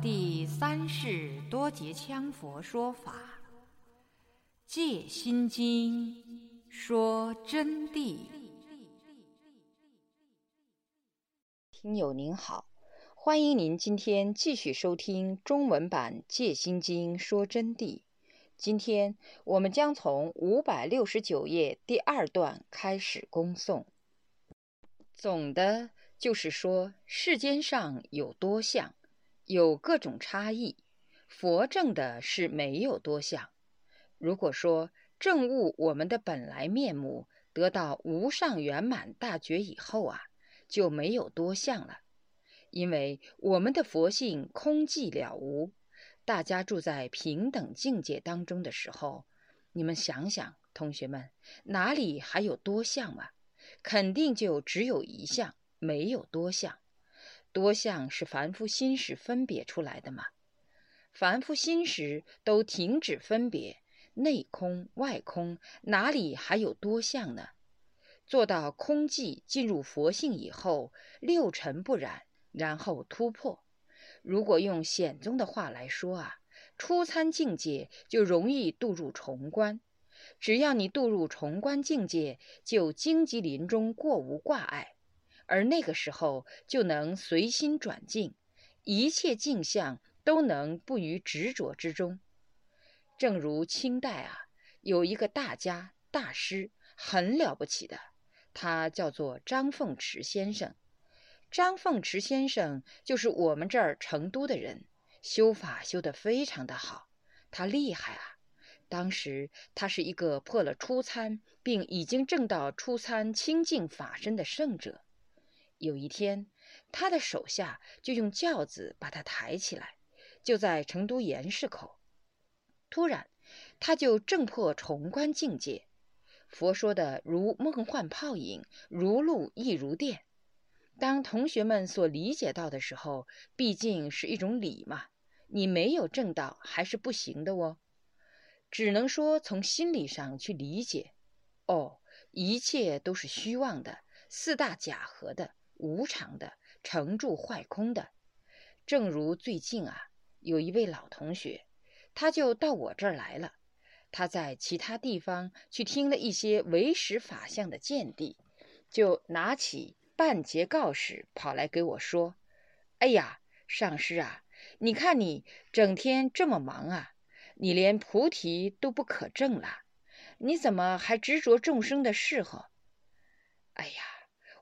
第三世多杰羌佛说法，《戒心经》说真谛。听友您好，欢迎您今天继续收听中文版《戒心经》说真谛。今天我们将从五百六十九页第二段开始恭诵。总的就是说，世间上有多相。有各种差异，佛证的是没有多相。如果说证悟我们的本来面目，得到无上圆满大觉以后啊，就没有多相了。因为我们的佛性空寂了无，大家住在平等境界当中的时候，你们想想，同学们哪里还有多相啊？肯定就只有一相，没有多相。多相是凡夫心识分别出来的嘛？凡夫心识都停止分别，内空外空，哪里还有多相呢？做到空寂，进入佛性以后，六尘不染，然后突破。如果用显宗的话来说啊，初参境界就容易渡入重关。只要你渡入重关境界，就荆棘林中过无挂碍。而那个时候就能随心转境，一切境相都能不于执着之中。正如清代啊，有一个大家大师，很了不起的，他叫做张凤池先生。张凤池先生就是我们这儿成都的人，修法修得非常的好，他厉害啊！当时他是一个破了初参，并已经证到初参清净法身的圣者。有一天，他的手下就用轿子把他抬起来，就在成都盐市口。突然，他就正破重关境界。佛说的如梦幻泡影，如露亦如电。当同学们所理解到的时候，毕竟是一种理嘛，你没有证到还是不行的哦。只能说从心理上去理解。哦，一切都是虚妄的，四大假合的。无常的、成住坏空的，正如最近啊，有一位老同学，他就到我这儿来了。他在其他地方去听了一些唯识法相的见地，就拿起半截告示跑来给我说：“哎呀，上师啊，你看你整天这么忙啊，你连菩提都不可证了，你怎么还执着众生的事候？哎呀！”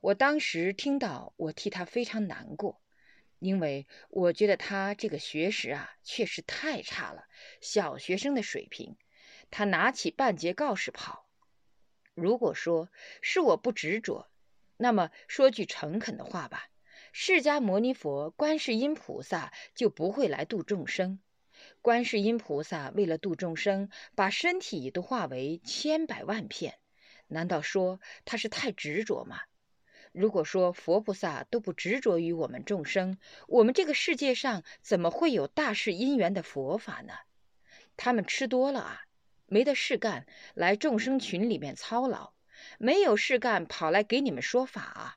我当时听到，我替他非常难过，因为我觉得他这个学识啊，确实太差了，小学生的水平。他拿起半截告示跑。如果说是我不执着，那么说句诚恳的话吧，释迦牟尼佛、观世音菩萨就不会来度众生。观世音菩萨为了度众生，把身体都化为千百万片，难道说他是太执着吗？如果说佛菩萨都不执着于我们众生，我们这个世界上怎么会有大事因缘的佛法呢？他们吃多了啊，没得事干，来众生群里面操劳；没有事干，跑来给你们说法啊。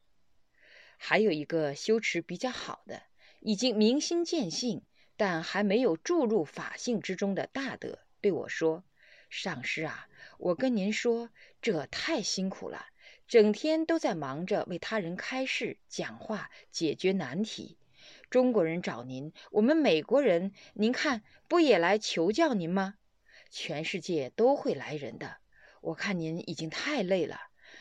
还有一个修持比较好的，已经明心见性，但还没有注入法性之中的大德，对我说：“上师啊，我跟您说，这太辛苦了。”整天都在忙着为他人开示、讲话、解决难题。中国人找您，我们美国人，您看不也来求教您吗？全世界都会来人的。我看您已经太累了。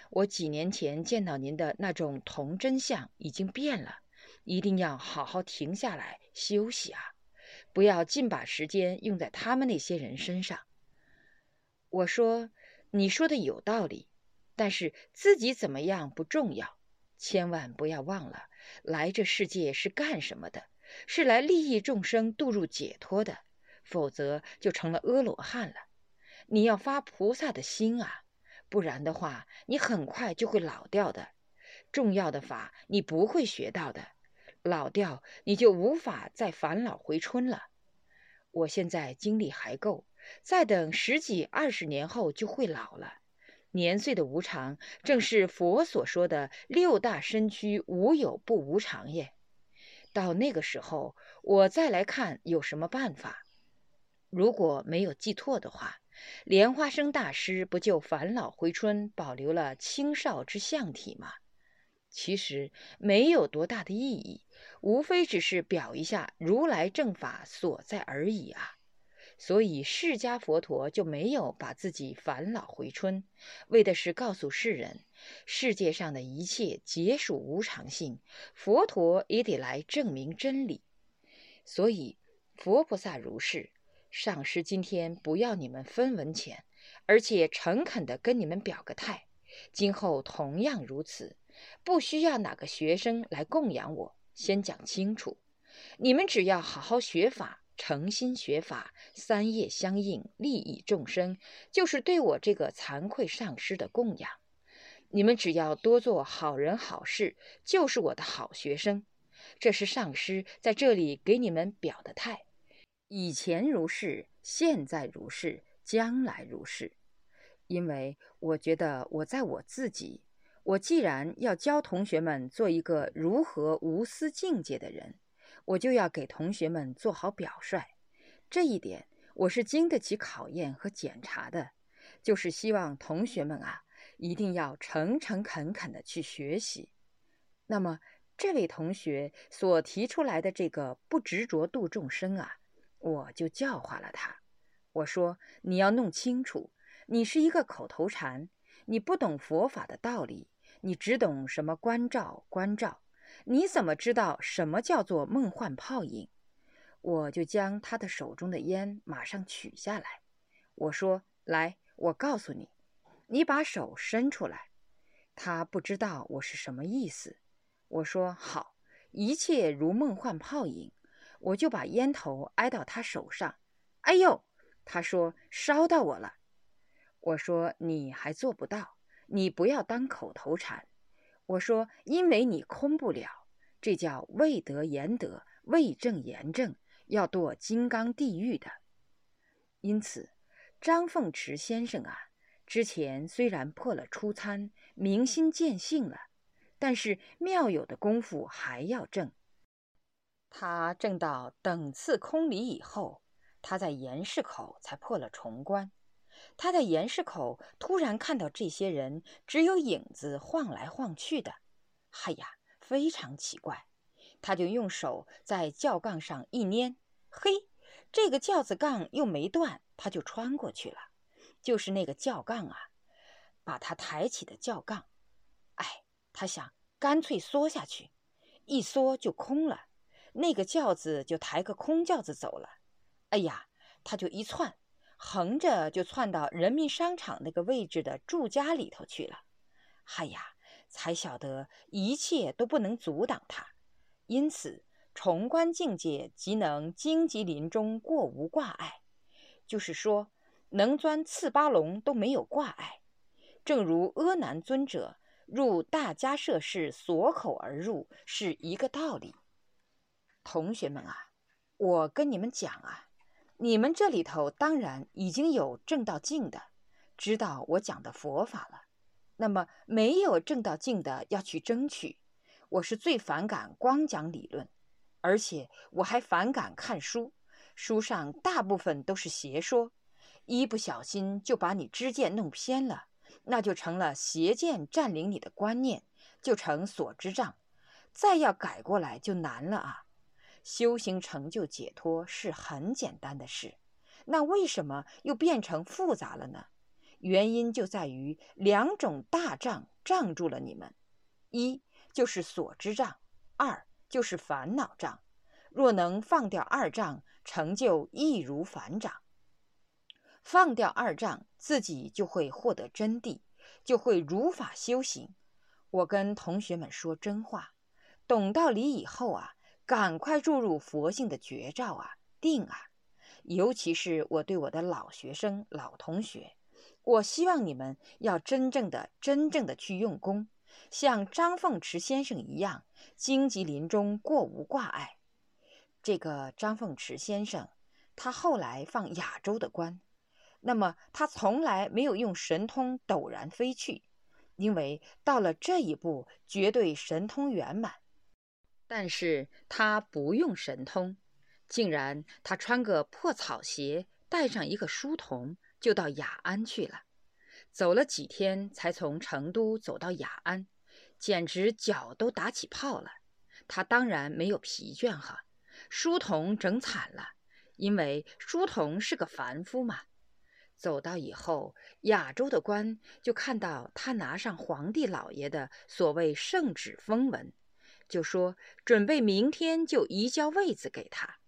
我几年前见到您的那种童真相已经变了，一定要好好停下来休息啊！不要尽把时间用在他们那些人身上。我说，你说的有道理。但是自己怎么样不重要，千万不要忘了，来这世界是干什么的？是来利益众生、度入解脱的，否则就成了阿罗汉了。你要发菩萨的心啊，不然的话，你很快就会老掉的。重要的法你不会学到的，老掉你就无法再返老回春了。我现在精力还够，再等十几二十年后就会老了。年岁的无常，正是佛所说的六大身躯无有不无常也。到那个时候，我再来看有什么办法。如果没有记错的话，莲花生大师不就返老回春，保留了青少之相体吗？其实没有多大的意义，无非只是表一下如来正法所在而已啊。所以释迦佛陀就没有把自己返老回春，为的是告诉世人，世界上的一切皆属无常性，佛陀也得来证明真理。所以佛菩萨如是，上师今天不要你们分文钱，而且诚恳地跟你们表个态，今后同样如此，不需要哪个学生来供养我。先讲清楚，你们只要好好学法。诚心学法，三业相应，利益众生，就是对我这个惭愧上师的供养。你们只要多做好人好事，就是我的好学生。这是上师在这里给你们表的态。以前如是，现在如是，将来如是。因为我觉得我在我自己，我既然要教同学们做一个如何无私境界的人。我就要给同学们做好表率，这一点我是经得起考验和检查的，就是希望同学们啊，一定要诚诚恳恳的去学习。那么，这位同学所提出来的这个不执着度众生啊，我就教化了他。我说：你要弄清楚，你是一个口头禅，你不懂佛法的道理，你只懂什么关照关照。你怎么知道什么叫做梦幻泡影？我就将他的手中的烟马上取下来。我说：“来，我告诉你，你把手伸出来。”他不知道我是什么意思。我说：“好，一切如梦幻泡影。”我就把烟头挨到他手上。哎呦！他说：“烧到我了。”我说：“你还做不到，你不要当口头禅。”我说：“因为你空不了，这叫未得言德，未正言正，要堕金刚地狱的。因此，张凤池先生啊，之前虽然破了初参，明心见性了，但是妙有的功夫还要正。他正到等次空离以后，他在严市口才破了重关。”他在岩石口突然看到这些人只有影子晃来晃去的，嗨呀，非常奇怪。他就用手在轿杠上一捏，嘿，这个轿子杠又没断，他就穿过去了。就是那个轿杠啊，把他抬起的轿杠。哎，他想干脆缩下去，一缩就空了，那个轿子就抬个空轿子走了。哎呀，他就一窜。横着就窜到人民商场那个位置的住家里头去了，嗨呀，才晓得一切都不能阻挡他，因此重观境界即能荆棘林中过无挂碍，就是说能钻刺八龙都没有挂碍，正如阿难尊者入大迦舍室锁口而入是一个道理。同学们啊，我跟你们讲啊。你们这里头当然已经有正道境的，知道我讲的佛法了。那么没有正道境的要去争取，我是最反感光讲理论，而且我还反感看书，书上大部分都是邪说，一不小心就把你知见弄偏了，那就成了邪见占领你的观念，就成所知障，再要改过来就难了啊。修行成就解脱是很简单的事，那为什么又变成复杂了呢？原因就在于两种大障障住了你们：一就是所知障，二就是烦恼障。若能放掉二障，成就易如反掌。放掉二障，自己就会获得真谛，就会如法修行。我跟同学们说真话，懂道理以后啊。赶快注入佛性的绝招啊，定啊！尤其是我对我的老学生、老同学，我希望你们要真正的、真正的去用功，像张凤池先生一样，荆棘林中过无挂碍。这个张凤池先生，他后来放亚洲的官，那么他从来没有用神通陡然飞去，因为到了这一步，绝对神通圆满。但是他不用神通，竟然他穿个破草鞋，带上一个书童，就到雅安去了。走了几天，才从成都走到雅安，简直脚都打起泡了。他当然没有疲倦哈。书童整惨了，因为书童是个凡夫嘛。走到以后，亚洲的官就看到他拿上皇帝老爷的所谓圣旨封文。就说准备明天就移交位子给他，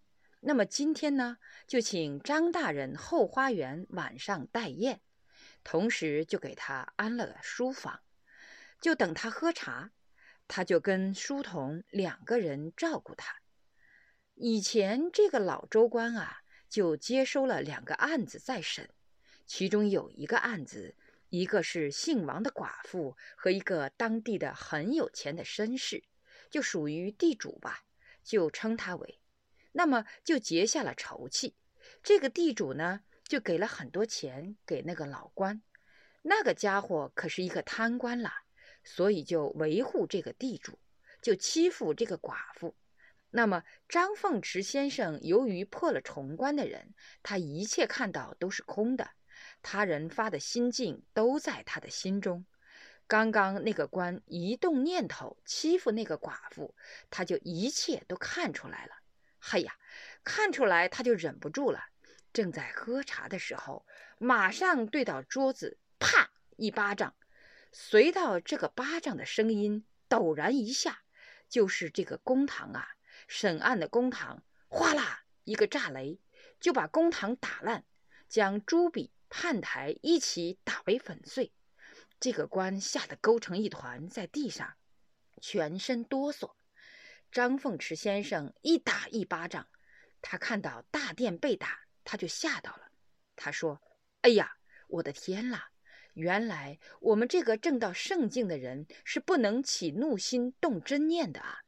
那么今天呢，就请张大人后花园晚上待宴，同时就给他安了书房，就等他喝茶，他就跟书童两个人照顾他。以前这个老州官啊，就接收了两个案子在审，其中有一个案子，一个是姓王的寡妇和一个当地的很有钱的绅士。就属于地主吧，就称他为，那么就结下了仇气。这个地主呢，就给了很多钱给那个老官，那个家伙可是一个贪官啦，所以就维护这个地主，就欺负这个寡妇。那么张凤池先生由于破了重关的人，他一切看到都是空的，他人发的心境都在他的心中。刚刚那个官一动念头欺负那个寡妇，他就一切都看出来了。嘿呀，看出来他就忍不住了。正在喝茶的时候，马上对到桌子，啪一巴掌。随到这个巴掌的声音，陡然一下，就是这个公堂啊，审案的公堂，哗啦一个炸雷，就把公堂打烂，将朱笔、判台一起打为粉碎。这个官吓得勾成一团，在地上，全身哆嗦。张凤池先生一打一巴掌，他看到大殿被打，他就吓到了。他说：“哎呀，我的天啦！原来我们这个正到圣境的人是不能起怒心动真念的啊！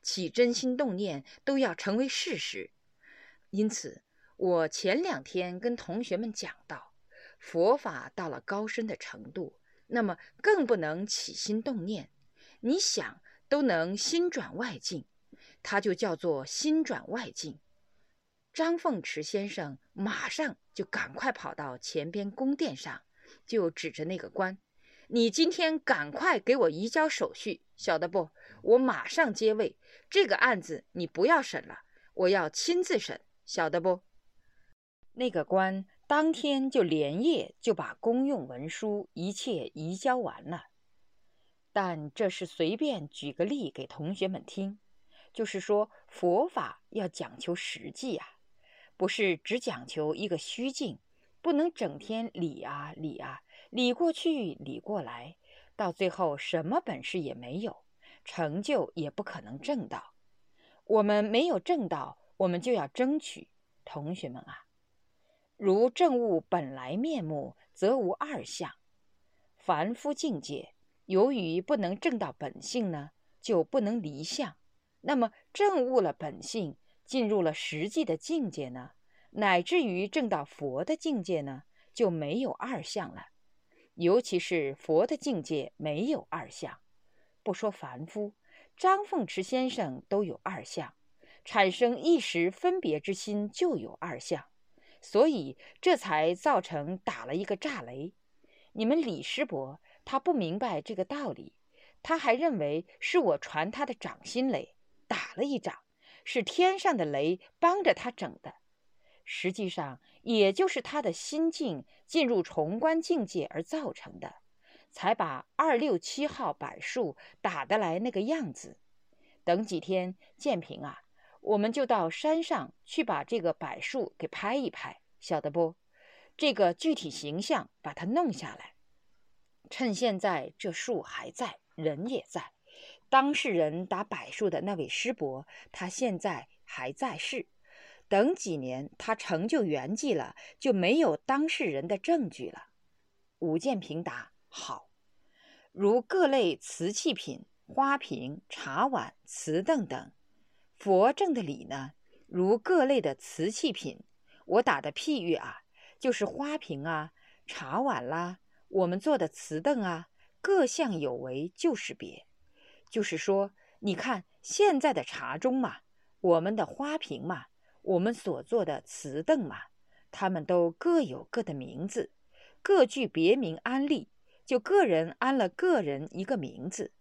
起真心动念都要成为事实。因此，我前两天跟同学们讲到，佛法到了高深的程度。”那么更不能起心动念，你想都能心转外境，它就叫做心转外境。张凤池先生马上就赶快跑到前边宫殿上，就指着那个官：“你今天赶快给我移交手续，晓得不？我马上接位。这个案子你不要审了，我要亲自审，晓得不？”那个官。当天就连夜就把公用文书一切移交完了，但这是随便举个例给同学们听，就是说佛法要讲求实际啊，不是只讲求一个虚境，不能整天理啊理啊理过去理过来，到最后什么本事也没有，成就也不可能正到。我们没有正到，我们就要争取，同学们啊。如正物本来面目，则无二相。凡夫境界，由于不能证到本性呢，就不能离相。那么证悟了本性，进入了实际的境界呢，乃至于证到佛的境界呢，就没有二相了。尤其是佛的境界没有二相，不说凡夫，张凤池先生都有二相，产生一时分别之心就有二相。所以这才造成打了一个炸雷。你们李师伯他不明白这个道理，他还认为是我传他的掌心雷，打了一掌，是天上的雷帮着他整的。实际上，也就是他的心境进入重关境界而造成的，才把二六七号柏树打得来那个样子。等几天，建平啊。我们就到山上去把这个柏树给拍一拍，晓得不？这个具体形象把它弄下来。趁现在这树还在，人也在，当事人打柏树的那位师伯，他现在还在世。等几年他成就圆寂了，就没有当事人的证据了。武建平答：好。如各类瓷器品、花瓶、茶碗、瓷凳等。佛正的理呢，如各类的瓷器品，我打的譬喻啊，就是花瓶啊、茶碗啦，我们做的瓷凳啊，各项有为就是别。就是说，你看现在的茶盅嘛，我们的花瓶嘛，我们所做的瓷凳嘛，它们都各有各的名字，各具别名安立，就个人安了个人一个名字。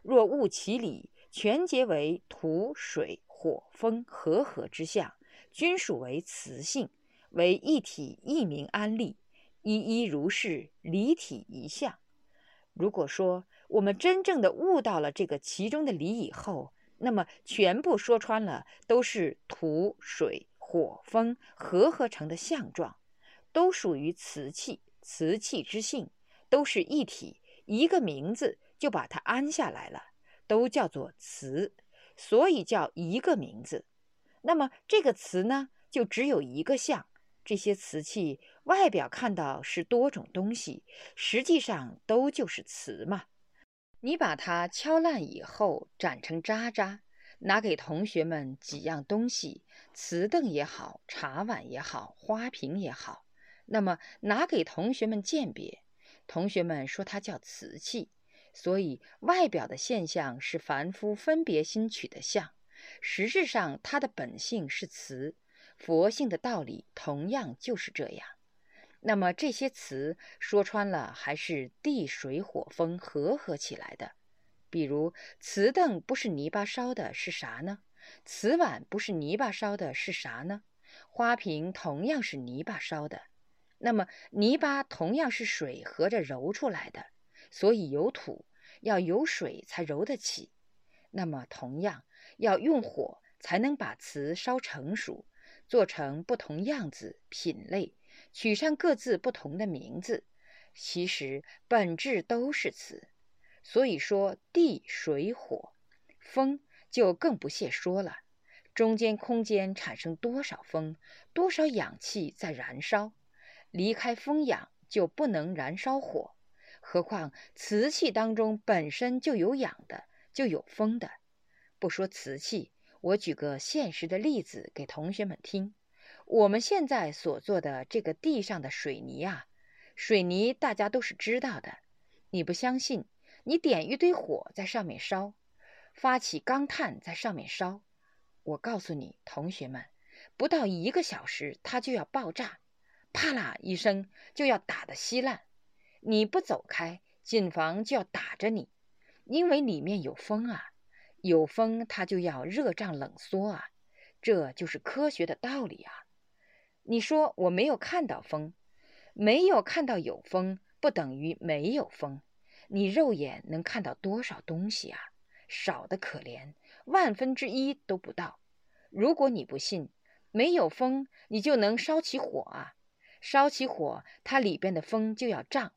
若悟其理，全结为土、水、火、风和合之象，均属为磁性，为一体一名安立，一一如是，离体一相。如果说我们真正的悟到了这个其中的理以后，那么全部说穿了，都是土、水、火、风合合成的相状，都属于瓷器，瓷器之性，都是一体，一个名字就把它安下来了，都叫做瓷，所以叫一个名字。那么这个瓷呢，就只有一个象。这些瓷器外表看到是多种东西，实际上都就是瓷嘛。你把它敲烂以后，斩成渣渣，拿给同学们几样东西，瓷凳也好，茶碗也好，花瓶也好，那么拿给同学们鉴别，同学们说它叫瓷器，所以外表的现象是凡夫分别心取的相，实质上它的本性是瓷。佛性的道理同样就是这样。那么这些词说穿了，还是地水火风合合起来的。比如瓷凳不是泥巴烧的，是啥呢？瓷碗不是泥巴烧的，是啥呢？花瓶同样是泥巴烧的。那么泥巴同样是水合着揉出来的，所以有土，要有水才揉得起。那么同样要用火才能把瓷烧成熟。做成不同样子、品类，取上各自不同的名字，其实本质都是词。所以说地、水、火、风就更不屑说了。中间空间产生多少风，多少氧气在燃烧，离开风氧就不能燃烧火。何况瓷器当中本身就有氧的，就有风的。不说瓷器。我举个现实的例子给同学们听。我们现在所做的这个地上的水泥啊，水泥大家都是知道的。你不相信？你点一堆火在上面烧，发起钢炭在上面烧。我告诉你，同学们，不到一个小时它就要爆炸，啪啦一声就要打得稀烂。你不走开，警方就要打着你，因为里面有风啊。有风，它就要热胀冷缩啊，这就是科学的道理啊。你说我没有看到风，没有看到有风，不等于没有风。你肉眼能看到多少东西啊？少的可怜，万分之一都不到。如果你不信，没有风，你就能烧起火啊。烧起火，它里边的风就要胀，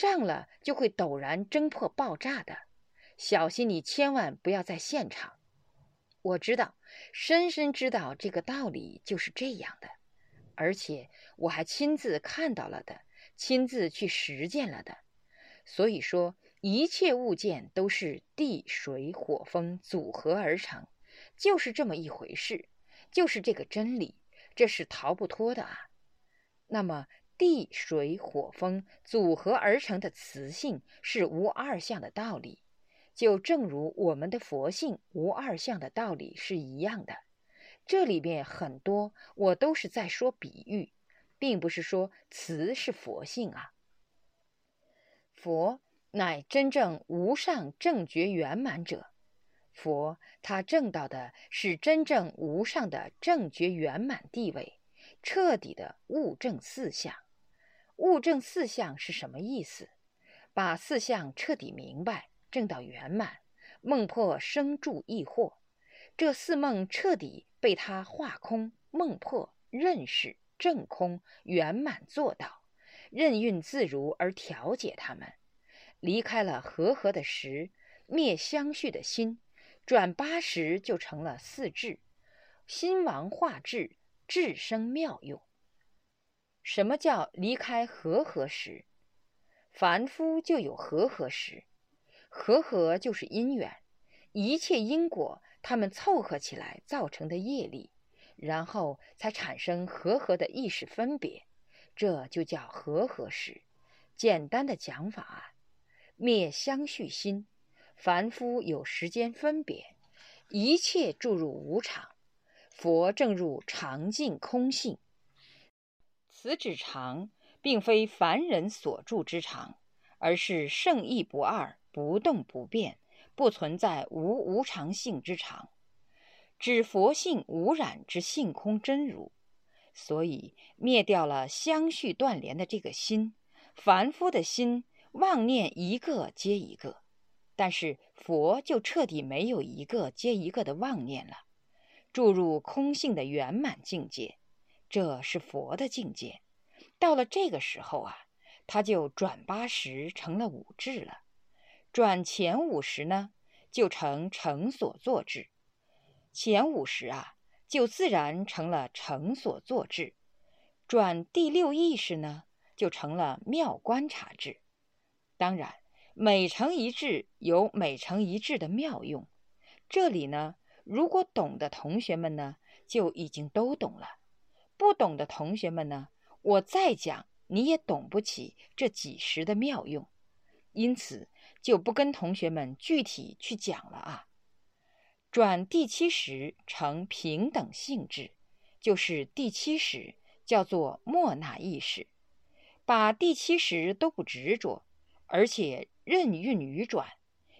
胀了就会陡然蒸破爆炸的。小心，你千万不要在现场。我知道，深深知道这个道理就是这样的，而且我还亲自看到了的，亲自去实践了的。所以说，一切物件都是地、水、火、风组合而成，就是这么一回事，就是这个真理，这是逃不脱的啊。那么，地、水、火、风组合而成的磁性是无二相的道理。就正如我们的佛性无二相的道理是一样的，这里面很多我都是在说比喻，并不是说慈是佛性啊。佛乃真正无上正觉圆满者，佛他证到的是真正无上的正觉圆满地位，彻底的悟证四相。悟证四相是什么意思？把四相彻底明白。正到圆满，梦破生住异惑，这四梦彻底被他化空、梦破、认识、正空、圆满做到，任运自如而调节他们，离开了和合的时，灭相续的心，转八十就成了四智，心王化智，智生妙用。什么叫离开和合时？凡夫就有和合时。和合就是因缘，一切因果，他们凑合起来造成的业力，然后才产生和合的意识分别，这就叫和合时。简单的讲法啊，灭相续心，凡夫有时间分别，一切注入无常，佛正入常净空性。此指常，并非凡人所住之常，而是圣意不二、不动不变、不存在无无常性之常，指佛性无染之性空真如。所以灭掉了相续断联的这个心，凡夫的心妄念一个接一个。但是佛就彻底没有一个接一个的妄念了，注入空性的圆满境界，这是佛的境界。到了这个时候啊，他就转八十成了五智了，转前五十呢就成成所作智，前五十啊就自然成了成所作智，转第六意识呢就成了妙观察智，当然。每成一智有每成一智的妙用，这里呢，如果懂的同学们呢，就已经都懂了；不懂的同学们呢，我再讲你也懂不起这几十的妙用，因此就不跟同学们具体去讲了啊。转第七识成平等性质，就是第七识叫做莫那意识，把第七识都不执着，而且。任运于转，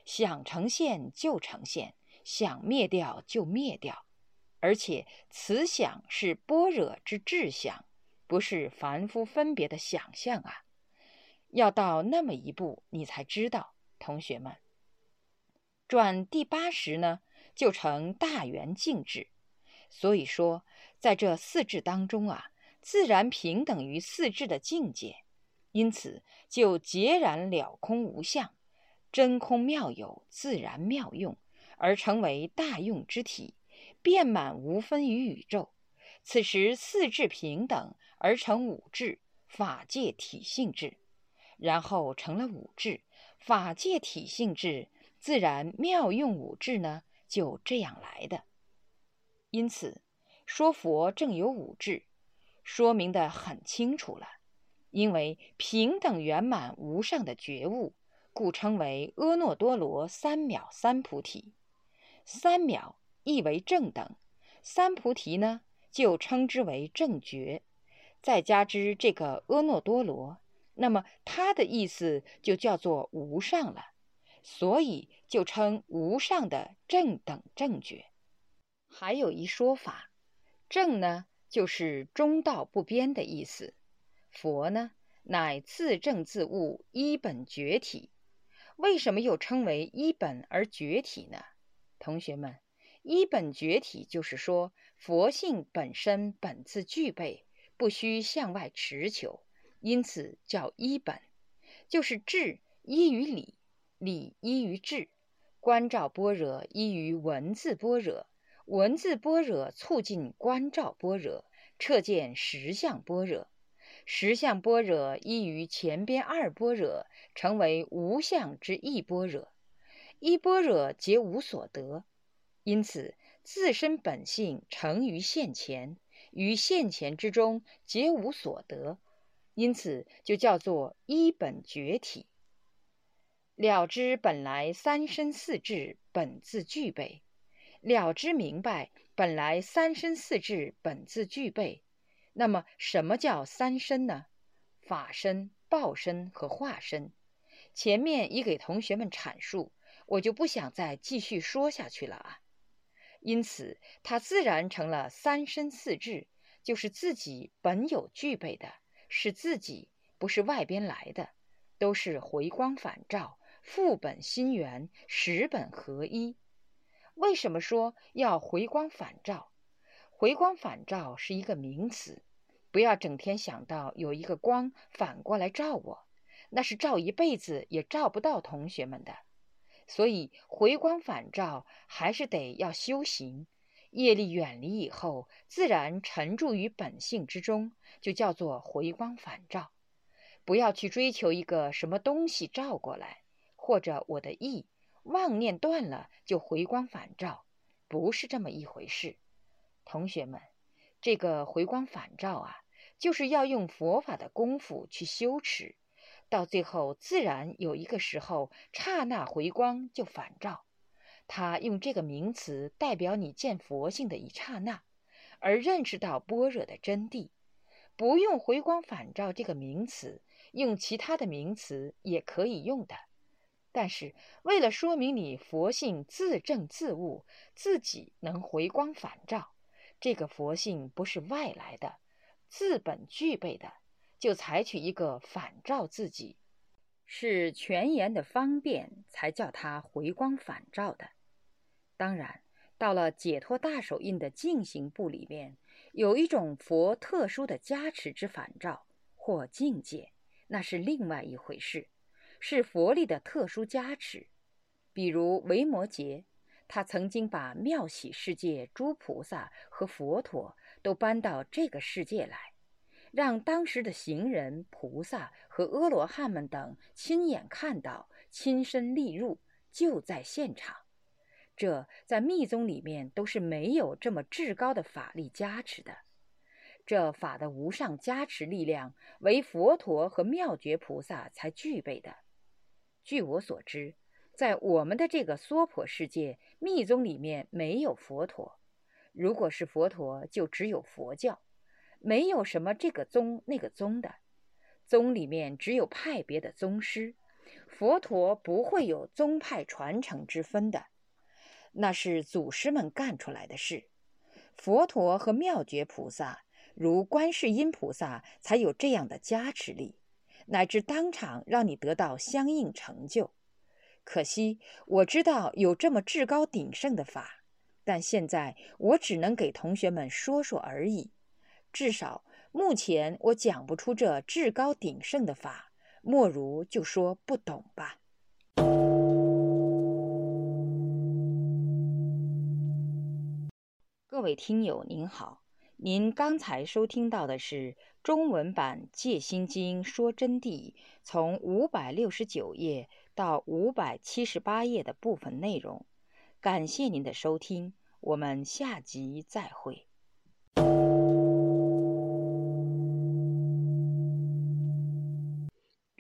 想呈现就呈现，想灭掉就灭掉，而且此想是般若之智想，不是凡夫分别的想象啊！要到那么一步，你才知道，同学们。转第八识呢，就成大圆净智。所以说，在这四智当中啊，自然平等于四智的境界。因此，就截然了空无相，真空妙有，自然妙用，而成为大用之体，遍满无分于宇宙。此时四智平等，而成五智法界体性智，然后成了五智法界体性智，自然妙用五智呢，就这样来的。因此，说佛正有五智，说明的很清楚了。因为平等圆满无上的觉悟，故称为阿耨多罗三藐三菩提。三藐意为正等，三菩提呢就称之为正觉。再加之这个阿耨多罗，那么它的意思就叫做无上了，所以就称无上的正等正觉。还有一说法，正呢就是中道不边的意思。佛呢，乃自证自悟一本觉体。为什么又称为一本而觉体呢？同学们，一本觉体就是说，佛性本身本自具备，不需向外持求，因此叫一本。就是智依于理，理依于智，观照般若依于文字般若，文字般若促进观照般若，彻见实相般若。实相般若依于前边二般若，成为无相之一般若。一般若皆无所得，因此自身本性成于现前，于现前之中皆无所得，因此就叫做一本觉体。了知本来三身四智本自具备，了知明白本来三身四智本自具备。那么，什么叫三身呢？法身、报身和化身。前面已给同学们阐述，我就不想再继续说下去了啊。因此，它自然成了三身四智，就是自己本有具备的，是自己，不是外边来的，都是回光返照、副本心源、十本合一。为什么说要回光返照？回光返照是一个名词，不要整天想到有一个光反过来照我，那是照一辈子也照不到同学们的。所以回光返照还是得要修行，业力远离以后，自然沉住于本性之中，就叫做回光返照。不要去追求一个什么东西照过来，或者我的意妄念断了就回光返照，不是这么一回事。同学们，这个回光返照啊，就是要用佛法的功夫去修持，到最后自然有一个时候，刹那回光就返照。他用这个名词代表你见佛性的一刹那，而认识到般若的真谛。不用回光返照这个名词，用其他的名词也可以用的。但是，为了说明你佛性自证自悟，自己能回光返照，这个佛性不是外来的，自本具备的，就采取一个反照自己，是全言的方便，才叫它回光返照的。当然，到了解脱大手印的进行部里面，有一种佛特殊的加持之反照或境界，那是另外一回事。是佛力的特殊加持，比如维摩诘，他曾经把妙喜世界诸菩萨和佛陀都搬到这个世界来，让当时的行人、菩萨和阿罗汉们等亲眼看到、亲身历入，就在现场。这在密宗里面都是没有这么至高的法力加持的。这法的无上加持力量，为佛陀和妙觉菩萨才具备的。据我所知，在我们的这个娑婆世界，密宗里面没有佛陀。如果是佛陀，就只有佛教，没有什么这个宗那个宗的。宗里面只有派别的宗师，佛陀不会有宗派传承之分的，那是祖师们干出来的事。佛陀和妙觉菩萨，如观世音菩萨，才有这样的加持力。乃至当场让你得到相应成就。可惜我知道有这么至高鼎盛的法，但现在我只能给同学们说说而已。至少目前我讲不出这至高鼎盛的法，莫如就说不懂吧。各位听友您好，您刚才收听到的是。中文版《戒心经》说真谛，从五百六十九页到五百七十八页的部分内容。感谢您的收听，我们下集再会。